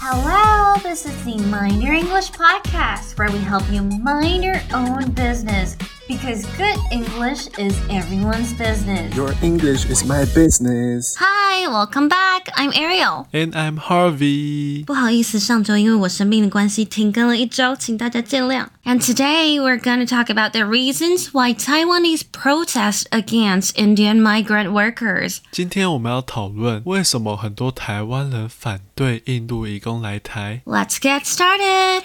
Hello, this is the Mind Your English podcast where we help you mind your own business because good English is everyone's business. Your English is my business. Hi, welcome back. I'm Ariel. And I'm Harvey. 不好意思，上周因为我生病的关系停更了一周，请大家见谅。And today we're going to talk about the reasons why Taiwanese protest against Indian migrant workers. 今天我们要讨论为什么很多台湾人反对印度移工来台。 Let's get started.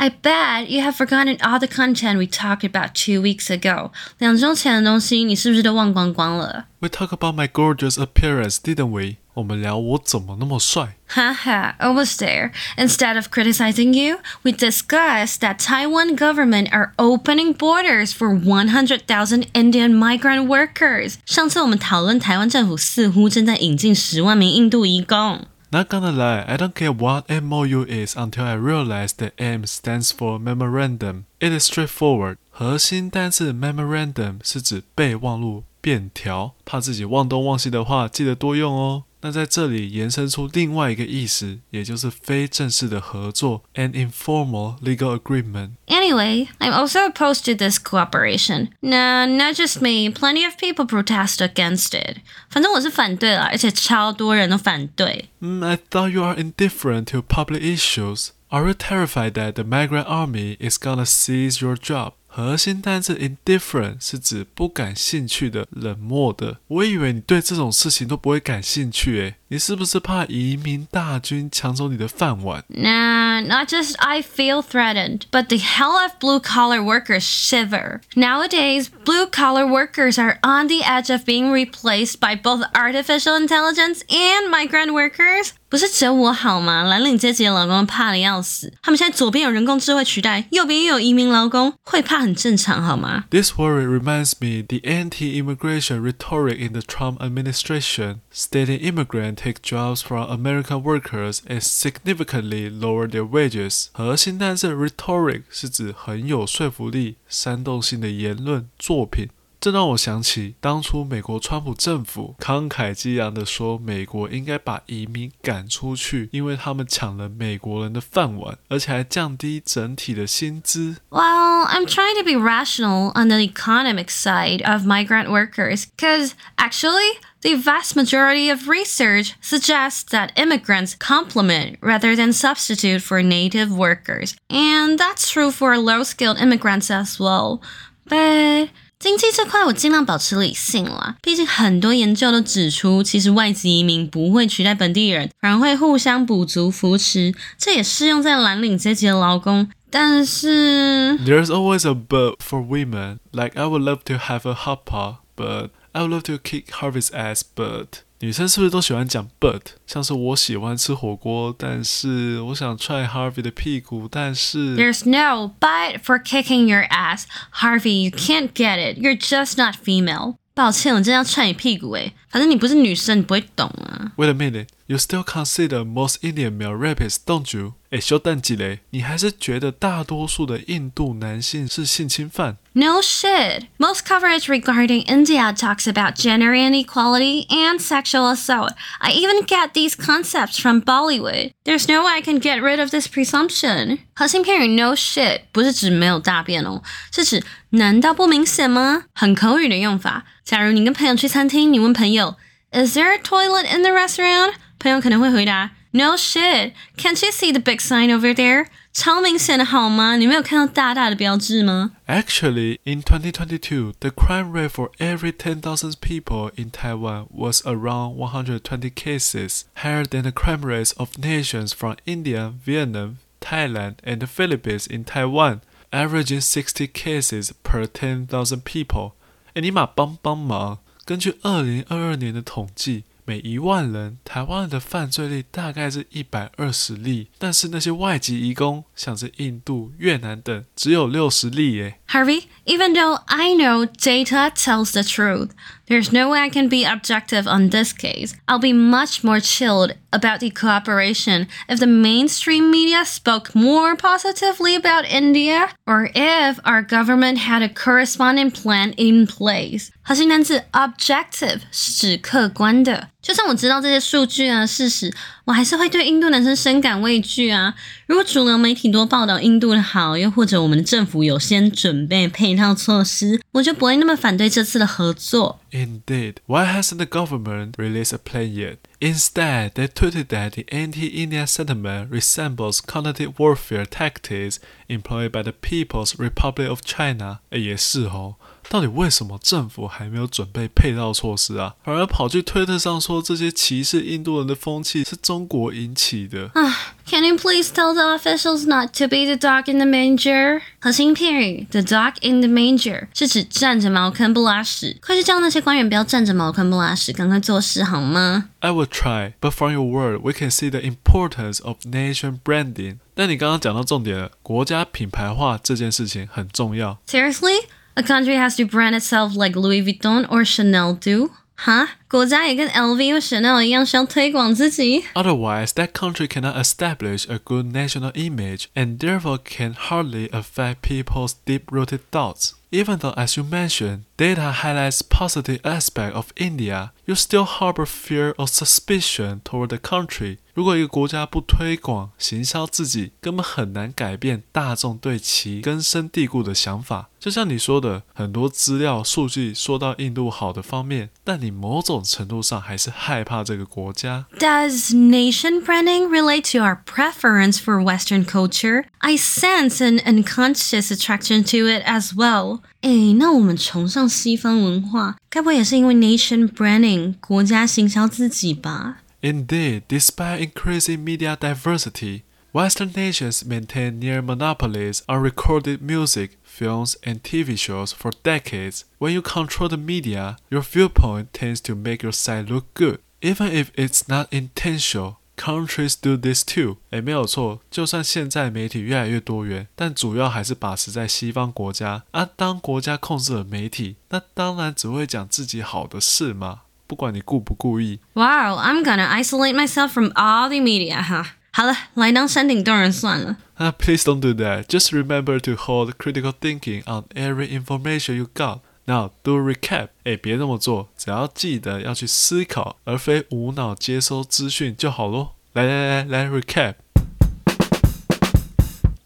I bet you have forgotten all the content we talked about two weeks ago. 两周前的东西，你是不是都忘光光了？ We talk about my gorgeous appearance, didn't we? 我们聊我怎么那么帅。 Haha, almost there. Instead of criticizing you, we discussed that Taiwan government are opening borders for 100,000 Indian migrant workers. 上次我们讨论台湾政府似乎正在引进十万名印度移工。 Not gonna lie, I don't care what MOU is until I realize that M stands for memorandum. It is straightforward. 核心单词 memorandum 是指备忘录、便条。怕自己忘东忘西的话，记得多用哦。那在这里延伸出另外一个意思，也就是非正式的合作 （an informal legal agreement）。 Anyway, I'm also opposed to this cooperation. Nah, not just me. Plenty of people protest against it. 反正我是反对啦，而且超多人都反对。 Mm, I thought you are indifferent to public issues. Are you terrified that the migrant army is gonna seize your job? 核心单词 indifferent 是指不感兴趣的、冷漠的。我以为你对这种事情都不会感兴趣，诶，你是不是怕移民大军抢走你的饭碗？ Nah, not just I feel threatened, but the hell of blue collar workers shiver. Nowadays, blue collar workers are on the edge of being replaced by both artificial intelligence and migrant workers. 不是只有我好吗？蓝领阶级的劳工怕的要死，他们现在左边有人工智慧取代，右边又有移民劳工，会怕很正常好吗？ This worry reminds me the anti-immigration rhetoric in the Trump administration, stating immigrants take jobs from American workers and significantly lower their wages. 核心单字 rhetoric 是指很有说服力、煽动性的言论作品。这让我想起当初美国川普政府慷慨激昂地说，美国应该把移民赶出去，因为他们抢了美国人的饭碗，而且还降低整体的薪资。 Well, I'm trying to be rational on the economic side of migrant workers because actually, the vast majority of research suggests that immigrants complement rather than substitute for native workers. And that's true for low skilled immigrants as well. But 经济这块我尽量保持理性啦，毕竟很多研究都指出，其实外籍移民不会取代本地人，反而会互相补足扶持，这也适用在蓝领阶级的劳工。但是 There's always a but for women. Like I would love to have a hopper, but I would love to kick Harvey's ass. But 女生是不是都喜欢讲 but？像是我喜欢吃火锅，但是我想踹 Harvey 的屁股，但是 There's no but for kicking your ass. Harvey, you can't get it. You're just not female. 抱歉，我真的要踹你屁股诶，反正你不是女生，你不会懂啊。 Wait a minute, you still consider most Indian male rapists, don't you? 诶，休蛋几嘞？你还是觉得大多数的印度男性是性侵犯？ No shit. Most coverage regarding India talks about gender inequality and sexual assault. I even get these concepts from Bollywood. There's no way I can get rid of this presumption. 核心片语 no shit 不是指没有大便哦，是指难道不明显吗？很口语的用法。假如你跟朋友去餐厅，你问朋友 Is there a toilet in the restaurant？ 朋友可能会回答 No shit. Can't you see the big sign over there? 超明显的好吗？你没有看到大大的标志吗？ Actually, in 2022, the crime rate for every 10,000 people in Taiwan was around 120 cases, higher than the crime rates of nations from India, Vietnam, Thailand, and the Philippines in Taiwan, averaging 60 cases per 10,000 people. 哎，你妈帮帮忙！根据2022年的统计， 每一万人，台湾的犯罪率大概是一百二十例，但是那些外籍移工，像是印度、越南等，只有六十例耶。Harvey, even though I know data tells the truth, there's no way I can be objective on this case. I'll be much more chilled about the cooperation if the mainstream media spoke more positively about India or if our government had a corresponding plan in place. 核心单词 objective 是指客观的。 就算我知道这些数据啊事实，我还是会对印度男生深感畏惧啊。如果主流媒体多报道印度的好，又或者我们的政府有先准备配套措施，我就不会那么反对这次的合作。Indeed, why hasn't the government released a plan yet? Instead, they tweeted that the anti-India sentiment resembles cognitive warfare tactics employed by the People's Republic of China. 也是哦。到底为什么政府还没有准备配套措施啊？反而跑去推特上说这些歧视印度人的风气是中国引起的？啊，Can you please tell the officials not to be the dog in the manger？核心片语 the dog in the manger 是指站着茅坑不拉屎。快去叫那些官员不要站着茅坑不拉屎，赶快做事好吗？I will try, but from your word, we can see the importance of nation branding. 但你刚刚讲到重点了，国家品牌化这件事情很重要。Seriously? A country has to brand itself like Louis Vuitton or Chanel do? 哈，国家也跟 LV 或 Chanel 一样需要推广自己。Otherwise, that country cannot establish a good national image and therefore can hardly affect people's deep-rooted thoughts. Even though, as you mentioned, data highlights positive aspect of India, you still harbor fear or suspicion toward the country. 如果一个国家不推广、行销自己，根本很难改变大众对其根深蒂固的想法。就像你说的，很多资料数据说到印度好的方面，但你某种程度上还是害怕这个国家。Does nation branding relate to our preference for Western culture? I sense an unconscious attraction to it as well. 哎，那我们崇尚西方文化，该不会也是因为 nation branding 国家行销自己吧？Indeed, despite increasing media diversity, Western nations maintain near monopolies on recorded music, films, and TV shows for decades. When you control the media, your viewpoint tends to make your side look good, even if it's not intentional. Countries do this too。哎，没有错。就算现在媒体越来越多元，但主要还是把持在西方国家。啊，当国家控制了媒体，那当然只会讲自己好的事嘛，不管你故不故意。Wow, I'm gonna isolate myself from all the media, 哈。好了，来当山顶洞人算了。啊，Please don't do that. Just remember to hold critical thinking on every information you got. Now do recap，哎，别这么做，只要记得要去思考，而非无脑接收资讯就好咯。来来来来，recap。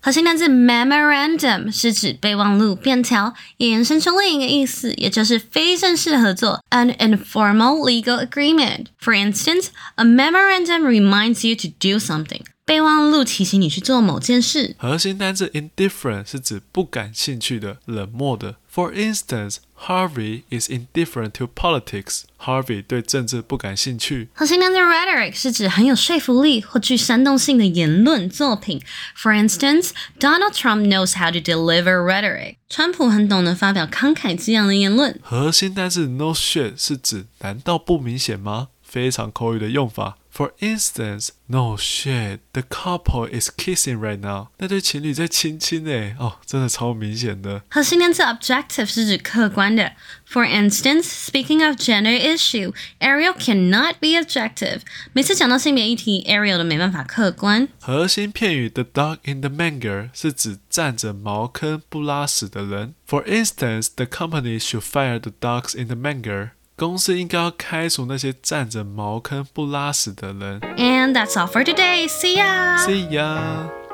核心单词 memorandum 是指备忘录、便条，也延伸出另一个意思，也就是非正式合作，an informal legal agreement. For instance, a memorandum reminds you to do something. 备忘录提醒你去做某件事。核心单词 indifferent 是指不感兴趣的、冷漠的。For instance, Harvey is indifferent to politics. Harvey 对政治不感兴趣。核心单词 rhetoric 是指很有说服力或具煽动性的言论作品。For instance, Donald Trump knows how to deliver rhetoric. 川普很懂得发表慷慨激昂的言论。核心单词 no shit 是指难道不明显吗？非常口语的用法。 For instance, no shit, the couple is kissing right now. 那对情侣在亲亲诶，哦，真的超明显的。核心单词 objective 是指客观的。For instance, speaking of gender issue, Ariel cannot be objective. 每次讲到性别议题，Ariel 都没办法客观。核心片语 the dog in the manger 是指站着茅坑不拉屎的人。For instance, the company should fire the dogs in the manger. 公司应该要开除那些占着茅坑不拉屎的人。And that's all for today. See ya. See ya.